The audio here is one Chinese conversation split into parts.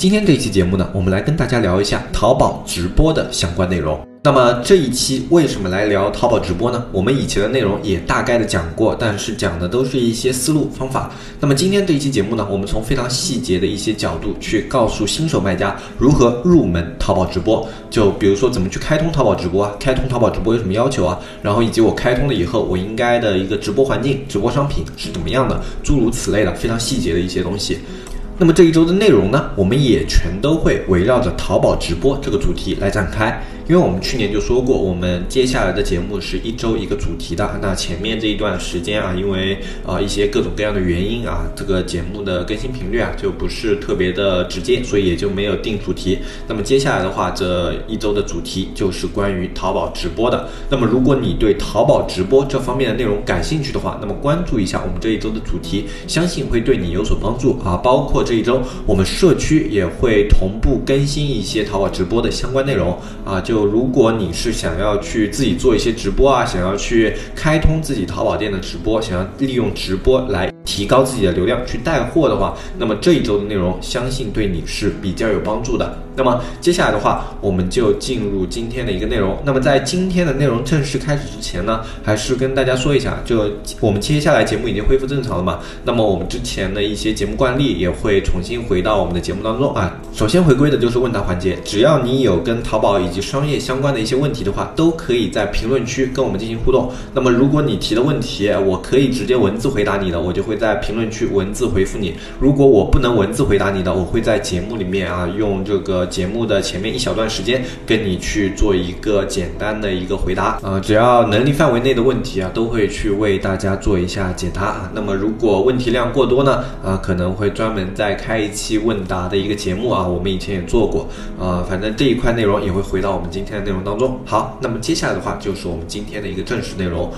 今天这一期节目呢，我们来跟大家聊一下淘宝直播的相关内容。那么这一期为什么来聊淘宝直播呢？我们以前的内容也大概的讲过，但是讲的都是一些思路方法。那么今天这一期节目呢，我们从非常细节的一些角度去告诉新手卖家如何入门淘宝直播。就比如说怎么去开通淘宝直播啊，开通淘宝直播有什么要求啊？然后以及我开通了以后，我应该的一个直播环境、直播商品是怎么样的？诸如此类的非常细节的一些东西。那么这一周的内容呢，我们也全都会围绕着淘宝直播这个主题来展开。因为我们去年就说过，我们接下来的节目是一周一个主题的。那前面这一段时间啊，因为啊一些各种各样的原因啊，这个节目的更新频率啊就不是特别的直接，所以也就没有定主题。那么接下来的话，这一周的主题就是关于淘宝直播的。那么如果你对淘宝直播这方面的内容感兴趣的话，那么关注一下我们这一周的主题，相信会对你有所帮助啊。包括这一周我们社区也会同步更新一些淘宝直播的相关内容啊，就。如果你是想要去自己做一些直播啊，想要去开通自己淘宝店的直播，想要利用直播来提高自己的流量去带货的话，那么这一周的内容相信对你是比较有帮助的。那么接下来的话，我们就进入今天的一个内容。那么在今天的内容正式开始之前呢，还是跟大家说一下，就我们接下来节目已经恢复正常了嘛。那么我们之前的一些节目惯例也会重新回到我们的节目当中啊。首先回归的就是问答环节，只要你有跟淘宝以及商业相关的一些问题的话，都可以在评论区跟我们进行互动。那么如果你提的问题我可以直接文字回答你的，我就会在评论区文字回复你。如果我不能文字回答你的，我会在节目里面啊用这个。节目的前面一小段时间，跟你去做一个简单的一个回答，呃，只要能力范围内的问题啊，都会去为大家做一下解答啊。那么如果问题量过多呢，啊，可能会专门再开一期问答的一个节目啊。我们以前也做过，呃，反正这一块内容也会回到我们今天的内容当中。好，那么接下来的话就是我们今天的一个正式内容，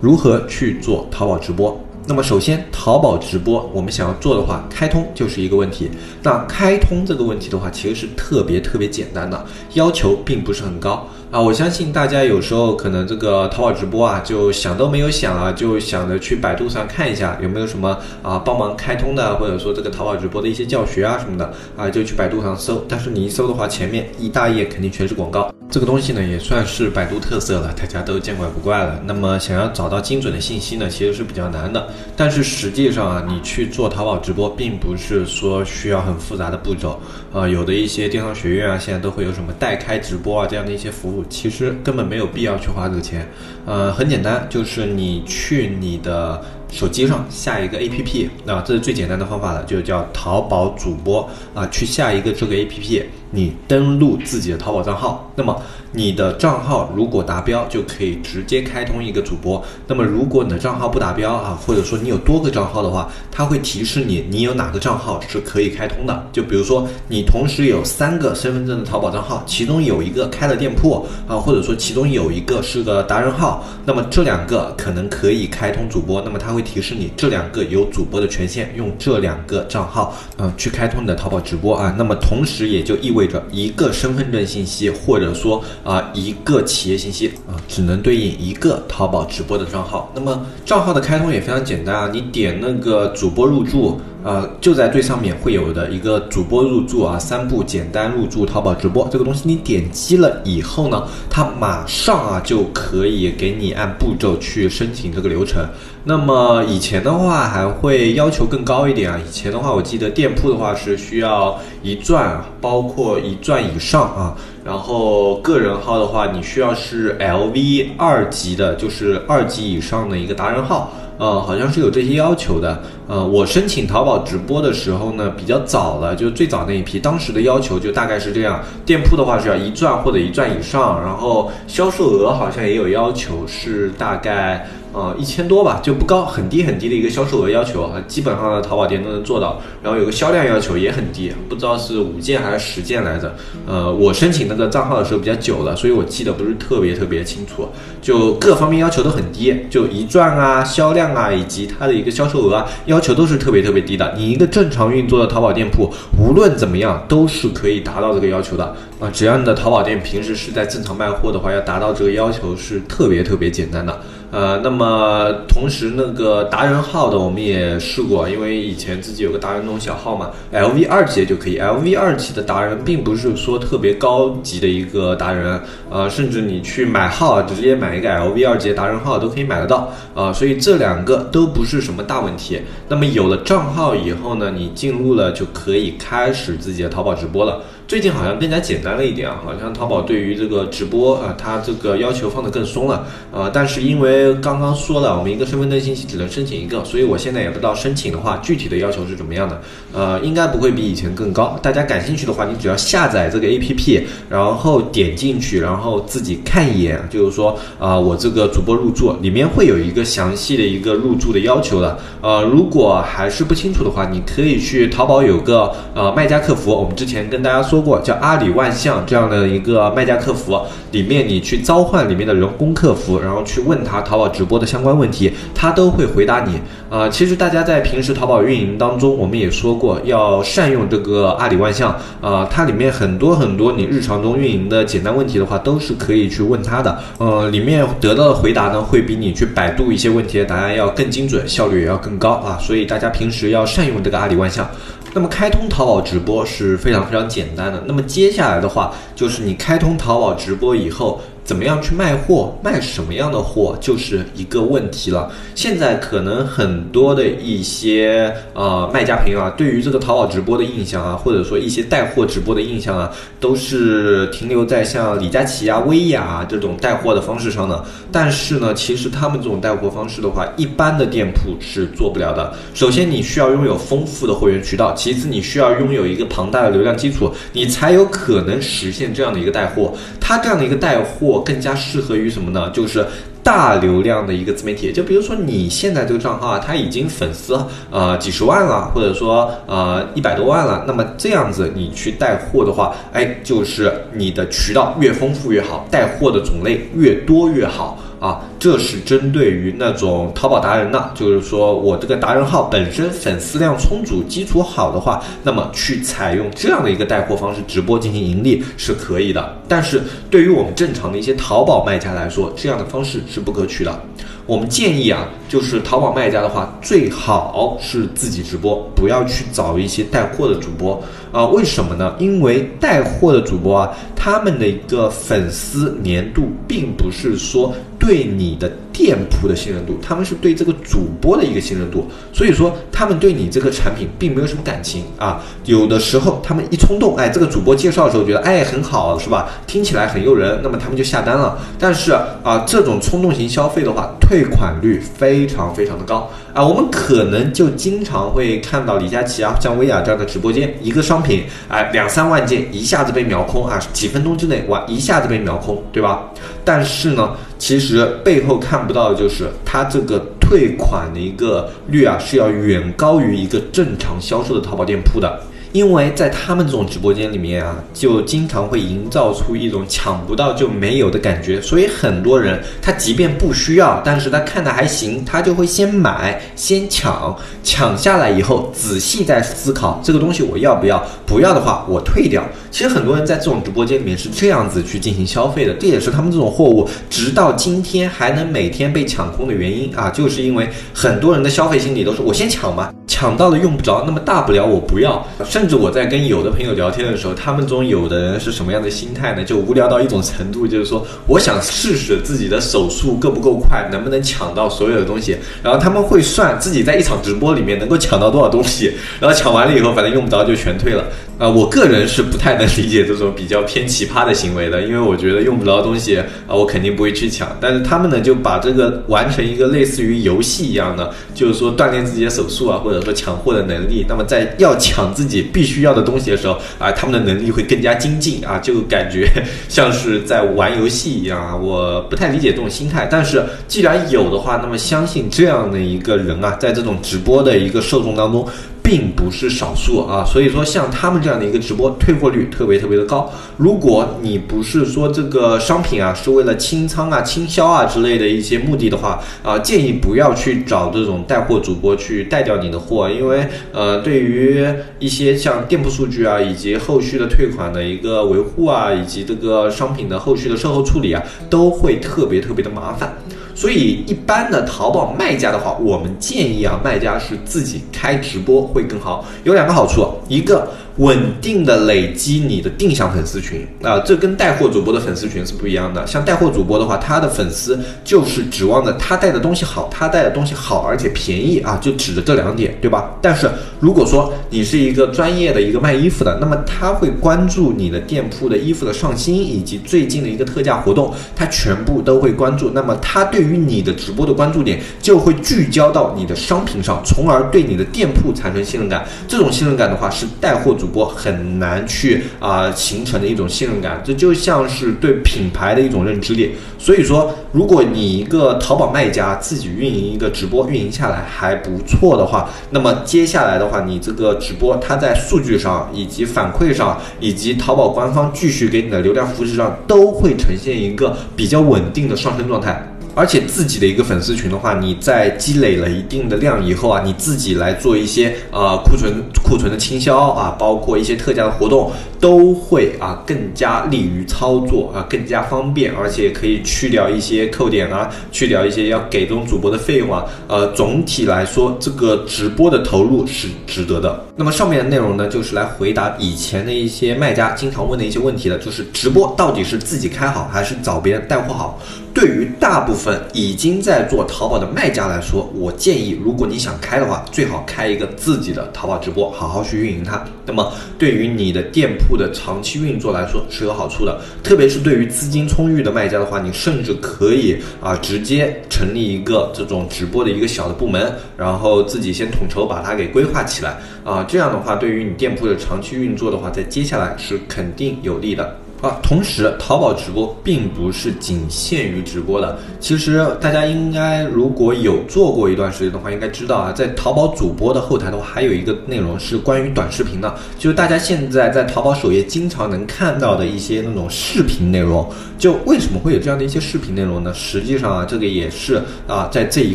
如何去做淘宝直播。那么首先，淘宝直播我们想要做的话，开通就是一个问题。那开通这个问题的话，其实是特别特别简单的，要求并不是很高啊。我相信大家有时候可能这个淘宝直播啊，就想都没有想啊，就想着去百度上看一下有没有什么啊帮忙开通的，或者说这个淘宝直播的一些教学啊什么的啊，就去百度上搜。但是你一搜的话，前面一大页肯定全是广告。这个东西呢，也算是百度特色了，大家都见怪不怪了。那么想要找到精准的信息呢，其实是比较难的。但是实际上啊，你去做淘宝直播，并不是说需要很复杂的步骤。呃，有的一些电商学院啊，现在都会有什么代开直播啊这样的一些服务，其实根本没有必要去花这个钱。呃，很简单，就是你去你的。手机上下一个 A P P，啊这是最简单的方法了，就叫淘宝主播啊，去下一个这个 A P P，你登录自己的淘宝账号，那么你的账号如果达标，就可以直接开通一个主播。那么如果你的账号不达标啊，或者说你有多个账号的话，它会提示你你有哪个账号是可以开通的。就比如说你同时有三个身份证的淘宝账号，其中有一个开了店铺啊，或者说其中有一个是个达人号，那么这两个可能可以开通主播，那么它会。提示你这两个有主播的权限，用这两个账号，嗯，去开通你的淘宝直播啊。那么同时也就意味着一个身份证信息，或者说啊一个企业信息啊，只能对应一个淘宝直播的账号。那么账号的开通也非常简单啊，你点那个主播入驻。呃，就在最上面会有的一个主播入驻啊，三步简单入驻淘宝直播这个东西，你点击了以后呢，它马上啊就可以给你按步骤去申请这个流程。那么以前的话还会要求更高一点啊，以前的话我记得店铺的话是需要一钻，包括一钻以上啊，然后个人号的话你需要是 LV 二级的，就是二级以上的一个达人号。呃，好像是有这些要求的呃，我申请淘宝直播的时候呢，比较早了，就最早那一批，当时的要求就大概是这样：店铺的话是要一钻或者一钻以上，然后销售额好像也有要求，是大概。呃，一千多吧，就不高，很低很低的一个销售额要求啊，基本上的淘宝店都能做到。然后有个销量要求也很低，不知道是五件还是十件来着。呃，我申请那个账号的时候比较久了，所以我记得不是特别特别清楚。就各方面要求都很低，就一赚啊、销量啊，以及它的一个销售额啊，要求都是特别特别低的。你一个正常运作的淘宝店铺，无论怎么样都是可以达到这个要求的啊。只要你的淘宝店平时是在正常卖货的话，要达到这个要求是特别特别简单的。呃，那么同时那个达人号的我们也试过，因为以前自己有个达人那种小号嘛，LV 二级就可以，LV 二级的达人并不是说特别高级的一个达人，呃，甚至你去买号，直接买一个 LV 二级达人号都可以买得到，啊，所以这两个都不是什么大问题。那么有了账号以后呢，你进入了就可以开始自己的淘宝直播了。最近好像更加简单了一点啊，好像淘宝对于这个直播啊，它这个要求放得更松了啊。但是因为刚刚说了，我们一个身份证信息只能申请一个，所以我现在也不知道申请的话具体的要求是怎么样的。呃，应该不会比以前更高。大家感兴趣的话，你只要下载这个 APP，然后点进去，然后自己看一眼，就是说啊，我这个主播入驻里面会有一个详细的一个入驻的要求的。呃，如果还是不清楚的话，你可以去淘宝有个呃卖家客服，我们之前跟大家说。说过叫阿里万象这样的一个卖家客服，里面你去召唤里面的人工客服，然后去问他淘宝直播的相关问题，他都会回答你。啊，其实大家在平时淘宝运营当中，我们也说过要善用这个阿里万象啊，它里面很多很多你日常中运营的简单问题的话，都是可以去问他的。呃，里面得到的回答呢，会比你去百度一些问题的答案要更精准，效率也要更高啊。所以大家平时要善用这个阿里万象。那么开通淘宝直播是非常非常简单的。那么接下来的话，就是你开通淘宝直播以后。怎么样去卖货，卖什么样的货就是一个问题了。现在可能很多的一些呃卖家朋友啊，对于这个淘宝直播的印象啊，或者说一些带货直播的印象啊，都是停留在像李佳琦啊、薇娅啊这种带货的方式上的。但是呢，其实他们这种带货方式的话，一般的店铺是做不了的。首先，你需要拥有丰富的货源渠道；其次，你需要拥有一个庞大的流量基础，你才有可能实现这样的一个带货。他这样的一个带货。更加适合于什么呢？就是大流量的一个自媒体。就比如说你现在这个账号啊，它已经粉丝呃几十万了，或者说呃一百多万了。那么这样子你去带货的话，哎，就是你的渠道越丰富越好，带货的种类越多越好。啊，这是针对于那种淘宝达人的，就是说我这个达人号本身粉丝量充足、基础好的话，那么去采用这样的一个带货方式直播进行盈利是可以的。但是对于我们正常的一些淘宝卖家来说，这样的方式是不可取的。我们建议啊，就是淘宝卖家的话，最好是自己直播，不要去找一些带货的主播啊。为什么呢？因为带货的主播啊，他们的一个粉丝粘度，并不是说对你的。店铺的信任度，他们是对这个主播的一个信任度，所以说他们对你这个产品并没有什么感情啊。有的时候他们一冲动，哎，这个主播介绍的时候觉得哎很好，是吧？听起来很诱人，那么他们就下单了。但是啊，这种冲动型消费的话，退款率非常非常的高啊。我们可能就经常会看到李佳琦啊，像薇娅这样的直播间，一个商品啊两三万件一下子被秒空啊，几分钟之内哇一下子被秒空，对吧？但是呢。其实背后看不到的就是它这个退款的一个率啊，是要远高于一个正常销售的淘宝店铺的。因为在他们这种直播间里面啊，就经常会营造出一种抢不到就没有的感觉，所以很多人他即便不需要，但是他看的还行，他就会先买先抢，抢下来以后仔细再思考这个东西我要不要，不要的话我退掉。其实很多人在这种直播间里面是这样子去进行消费的，这也是他们这种货物直到今天还能每天被抢空的原因啊，就是因为很多人的消费心理都是我先抢吧，抢到了用不着，那么大不了我不要。甚至我在跟有的朋友聊天的时候，他们中有的人是什么样的心态呢？就无聊到一种程度，就是说，我想试试自己的手速够不够快，能不能抢到所有的东西。然后他们会算自己在一场直播里面能够抢到多少东西，然后抢完了以后，反正用不着就全退了。啊，我个人是不太能理解这种比较偏奇葩的行为的，因为我觉得用不着东西啊，我肯定不会去抢。但是他们呢，就把这个完成一个类似于游戏一样的，就是说锻炼自己的手速啊，或者说抢货的能力。那么在要抢自己必须要的东西的时候啊，他们的能力会更加精进啊，就感觉 像是在玩游戏一样啊。我不太理解这种心态，但是既然有的话，那么相信这样的一个人啊，在这种直播的一个受众当中。并不是少数啊，所以说像他们这样的一个直播退货率特别特别的高。如果你不是说这个商品啊是为了清仓啊、倾销啊之类的一些目的的话啊，建议不要去找这种带货主播去带掉你的货，因为呃，对于一些像店铺数据啊，以及后续的退款的一个维护啊，以及这个商品的后续的售后处理啊，都会特别特别的麻烦。所以，一般的淘宝卖家的话，我们建议啊，卖家是自己开直播会更好。有两个好处，一个。稳定的累积你的定向粉丝群啊，这跟带货主播的粉丝群是不一样的。像带货主播的话，他的粉丝就是指望着他带的东西好，他带的东西好而且便宜啊，就指着这两点，对吧？但是如果说你是一个专业的一个卖衣服的，那么他会关注你的店铺的衣服的上新以及最近的一个特价活动，他全部都会关注。那么他对于你的直播的关注点就会聚焦到你的商品上，从而对你的店铺产生信任感。这种信任感的话，是带货主播很难去啊形成的一种信任感，这就像是对品牌的一种认知力。所以说，如果你一个淘宝卖家自己运营一个直播，运营下来还不错的话，那么接下来的话，你这个直播它在数据上、以及反馈上、以及淘宝官方继续给你的流量扶持上，都会呈现一个比较稳定的上升状态。而且自己的一个粉丝群的话，你在积累了一定的量以后啊，你自己来做一些呃库存库存的清销啊，包括一些特价的活动，都会啊更加利于操作啊，更加方便，而且可以去掉一些扣点啊，去掉一些要给这种主播的费用啊。呃，总体来说，这个直播的投入是值得的。那么上面的内容呢，就是来回答以前的一些卖家经常问的一些问题了，就是直播到底是自己开好还是找别人带货好？对于大部分已经在做淘宝的卖家来说，我建议，如果你想开的话，最好开一个自己的淘宝直播，好好去运营它。那么，对于你的店铺的长期运作来说是有好处的。特别是对于资金充裕的卖家的话，你甚至可以啊，直接成立一个这种直播的一个小的部门，然后自己先统筹把它给规划起来啊。这样的话，对于你店铺的长期运作的话，在接下来是肯定有利的。啊，同时，淘宝直播并不是仅限于直播的。其实大家应该如果有做过一段时间的话，应该知道啊，在淘宝主播的后台的话，还有一个内容是关于短视频的，就是大家现在在淘宝首页经常能看到的一些那种视频内容。就为什么会有这样的一些视频内容呢？实际上啊，这个也是啊，在这一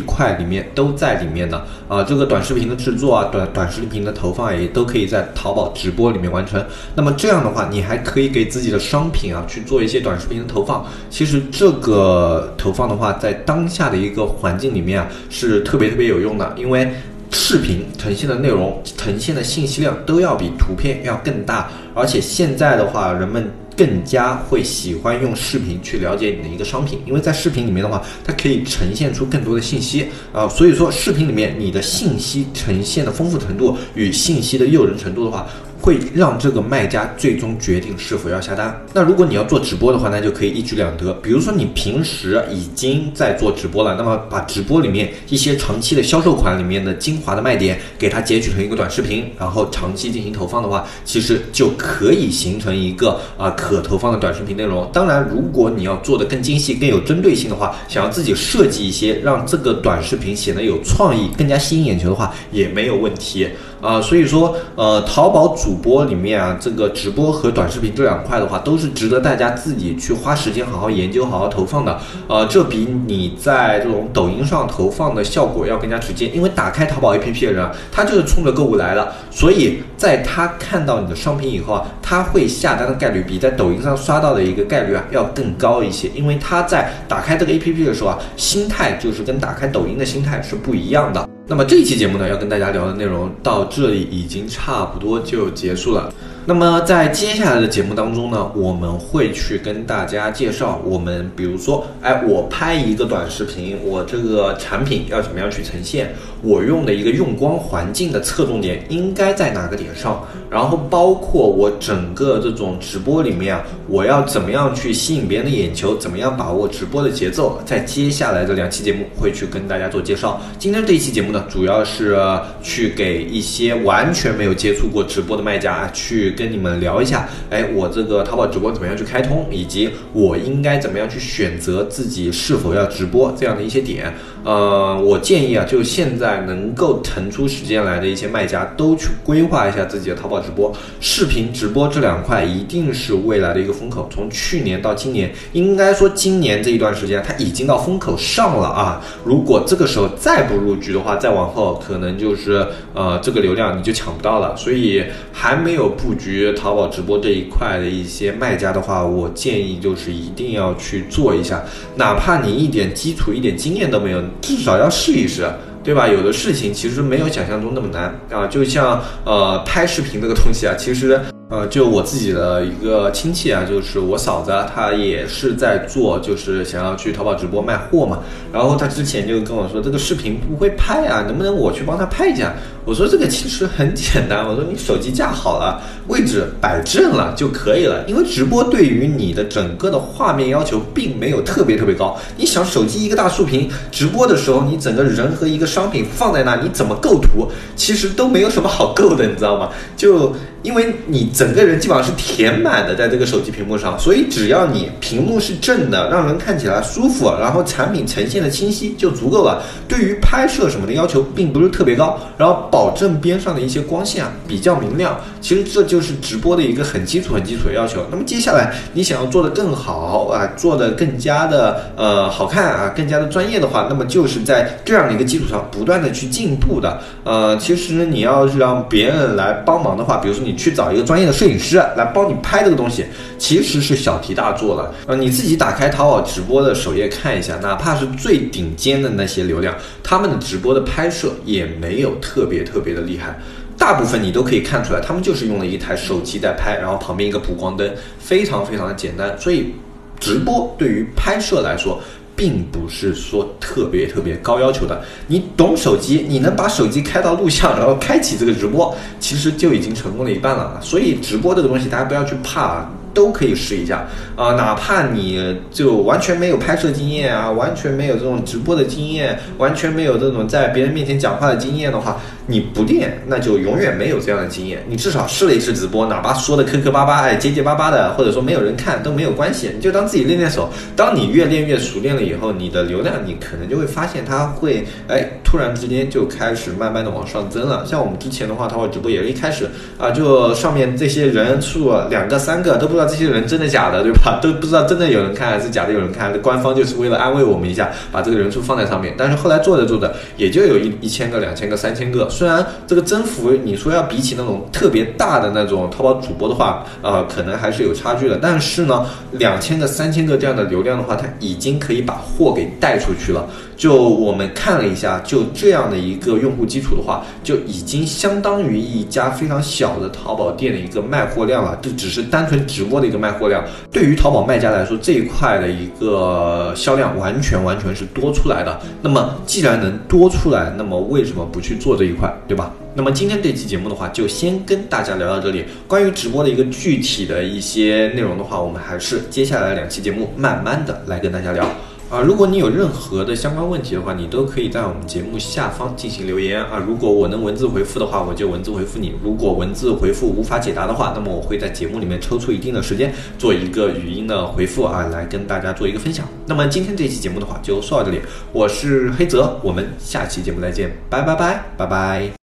块里面都在里面的啊。这个短视频的制作啊，短短视频的投放也都可以在淘宝直播里面完成。那么这样的话，你还可以给自己的。商品啊，去做一些短视频的投放，其实这个投放的话，在当下的一个环境里面啊，是特别特别有用的，因为视频呈现的内容、呈现的信息量都要比图片要更大，而且现在的话，人们更加会喜欢用视频去了解你的一个商品，因为在视频里面的话，它可以呈现出更多的信息啊，所以说视频里面你的信息呈现的丰富程度与信息的诱人程度的话。会让这个卖家最终决定是否要下单。那如果你要做直播的话，那就可以一举两得。比如说你平时已经在做直播了，那么把直播里面一些长期的销售款里面的精华的卖点，给它截取成一个短视频，然后长期进行投放的话，其实就可以形成一个啊可投放的短视频内容。当然，如果你要做的更精细、更有针对性的话，想要自己设计一些让这个短视频显得有创意、更加吸引眼球的话，也没有问题。啊，所以说，呃，淘宝主播里面啊，这个直播和短视频这两块的话，都是值得大家自己去花时间好好研究、好好投放的。呃，这比你在这种抖音上投放的效果要更加直接，因为打开淘宝 APP 的人，他就是冲着购物来的，所以在他看到你的商品以后啊，他会下单的概率比在抖音上刷到的一个概率啊要更高一些，因为他在打开这个 APP 的时候啊，心态就是跟打开抖音的心态是不一样的。那么这一期节目呢，要跟大家聊的内容到这里已经差不多就结束了。那么在接下来的节目当中呢，我们会去跟大家介绍，我们比如说，哎，我拍一个短视频，我这个产品要怎么样去呈现，我用的一个用光环境的侧重点应该在哪个点上，然后包括我整个这种直播里面啊，我要怎么样去吸引别人的眼球，怎么样把握直播的节奏，在接下来的两期节目会去跟大家做介绍。今天这一期节目呢，主要是去给一些完全没有接触过直播的卖家去。跟你们聊一下，哎，我这个淘宝直播怎么样去开通，以及我应该怎么样去选择自己是否要直播这样的一些点。呃，我建议啊，就现在能够腾出时间来的一些卖家，都去规划一下自己的淘宝直播、视频直播这两块，一定是未来的一个风口。从去年到今年，应该说今年这一段时间，它已经到风口上了啊。如果这个时候再不入局的话，再往后可能就是呃，这个流量你就抢不到了。所以还没有布局淘宝直播这一块的一些卖家的话，我建议就是一定要去做一下，哪怕你一点基础、一点经验都没有。至少要试一试，对吧？有的事情其实没有想象中那么难啊，就像呃拍视频这个东西啊，其实。呃，就我自己的一个亲戚啊，就是我嫂子，她也是在做，就是想要去淘宝直播卖货嘛。然后她之前就跟我说，这个视频不会拍啊，能不能我去帮她拍一下？我说这个其实很简单，我说你手机架好了，位置摆正了就可以了。因为直播对于你的整个的画面要求并没有特别特别高。你想手机一个大竖屏，直播的时候你整个人和一个商品放在那，你怎么构图，其实都没有什么好构的，你知道吗？就。因为你整个人基本上是填满的在这个手机屏幕上，所以只要你屏幕是正的，让人看起来舒服，然后产品呈现的清晰就足够了。对于拍摄什么的要求并不是特别高，然后保证边上的一些光线啊比较明亮。其实这就是直播的一个很基础、很基础的要求。那么接下来你想要做的更好啊，做的更加的呃好看啊，更加的专业的话，那么就是在这样的一个基础上不断的去进步的。呃，其实你要是让别人来帮忙的话，比如说你。去找一个专业的摄影师来帮你拍这个东西，其实是小题大做了。呃，你自己打开淘宝直播的首页看一下，哪怕是最顶尖的那些流量，他们的直播的拍摄也没有特别特别的厉害。大部分你都可以看出来，他们就是用了一台手机在拍，然后旁边一个补光灯，非常非常的简单。所以，直播对于拍摄来说。并不是说特别特别高要求的，你懂手机，你能把手机开到录像，然后开启这个直播，其实就已经成功了一半了。所以直播这个东西，大家不要去怕。都可以试一下啊，哪怕你就完全没有拍摄经验啊，完全没有这种直播的经验，完全没有这种在别人面前讲话的经验的话，你不练，那就永远没有这样的经验。你至少试了一次直播，哪怕说的磕磕巴巴，哎，结结巴巴的，或者说没有人看都没有关系，你就当自己练练手。当你越练越熟练了以后，你的流量你可能就会发现它会哎，突然之间就开始慢慢的往上增了。像我们之前的话，淘宝直播也是一开始啊，就上面这些人数两个三个都不知道这些人真的假的，对吧？都不知道真的有人看还是假的有人看。官方就是为了安慰我们一下，把这个人数放在上面。但是后来做着做着，也就有一一千个、两千个、三千个。虽然这个增幅，你说要比起那种特别大的那种淘宝主播的话，呃，可能还是有差距的。但是呢，两千个、三千个这样的流量的话，它已经可以把货给带出去了。就我们看了一下，就这样的一个用户基础的话，就已经相当于一家非常小的淘宝店的一个卖货量了。这只是单纯直播的一个卖货量，对于淘宝卖家来说，这一块的一个销量完全完全是多出来的。那么既然能多出来，那么为什么不去做这一块，对吧？那么今天这期节目的话，就先跟大家聊到这里。关于直播的一个具体的一些内容的话，我们还是接下来两期节目慢慢的来跟大家聊。啊，如果你有任何的相关问题的话，你都可以在我们节目下方进行留言啊。如果我能文字回复的话，我就文字回复你；如果文字回复无法解答的话，那么我会在节目里面抽出一定的时间做一个语音的回复啊，来跟大家做一个分享。那么今天这期节目的话就说到这里，我是黑泽，我们下期节目再见，拜拜拜拜拜。